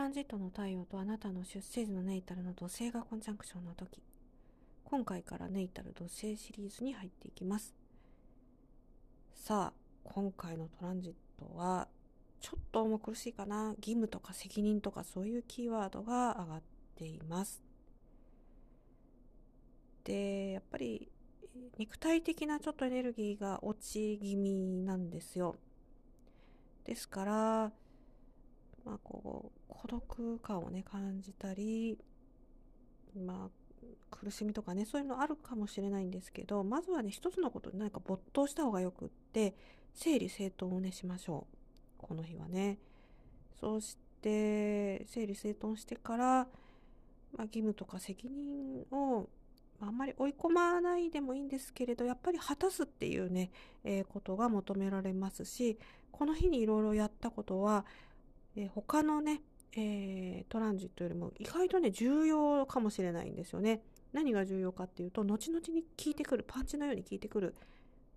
ランジットの太陽とあなたの出生時のネイタルの土星がコンジャンクションの時。今回からネイタル土星シリーズに入っていきます。さあ今回のトランジットはちょっと重苦しいかな。義務とか責任とかそういうキーワードが上がっています。でやっぱり肉体的なちょっとエネルギーが落ち気味なんですよ。ですからまあこう孤独感をね感じたりまあ苦しみとかねそういうのあるかもしれないんですけどまずはね一つのことに何か没頭した方がよくって整理整頓をねしましょう。この日はね。そうして整理整頓してから、まあ、義務とか責任をあんまり追い込まないでもいいんですけれどやっぱり果たすっていうね、えー、ことが求められますしこの日にいろいろやったことは、えー、他のね、えー、トランジットよりも意外とね重要かもしれないんですよね。何が重要かっていうと後々に効いてくるパンチのように効いてくる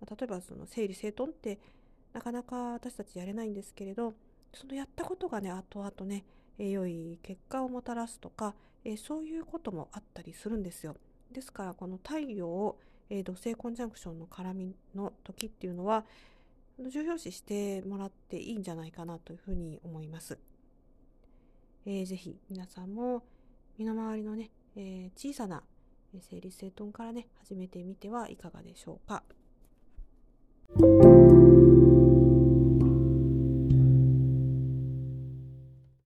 まあ例えばその整理整頓ってなかなか私たちやれないんですけれどそのやったことがね後々ね、えー、良い結果をもたらすとか、えー、そういうこともあったりするんですよ。ですからこの太陽、えー、土星コンジャンクションの絡みの時っていうのは重要視してもらっていいんじゃないかなというふうに思います。えー、ぜひ皆さんも身の回りのね、えー、小さな整理整頓からね始めてみてはいかがでしょうか。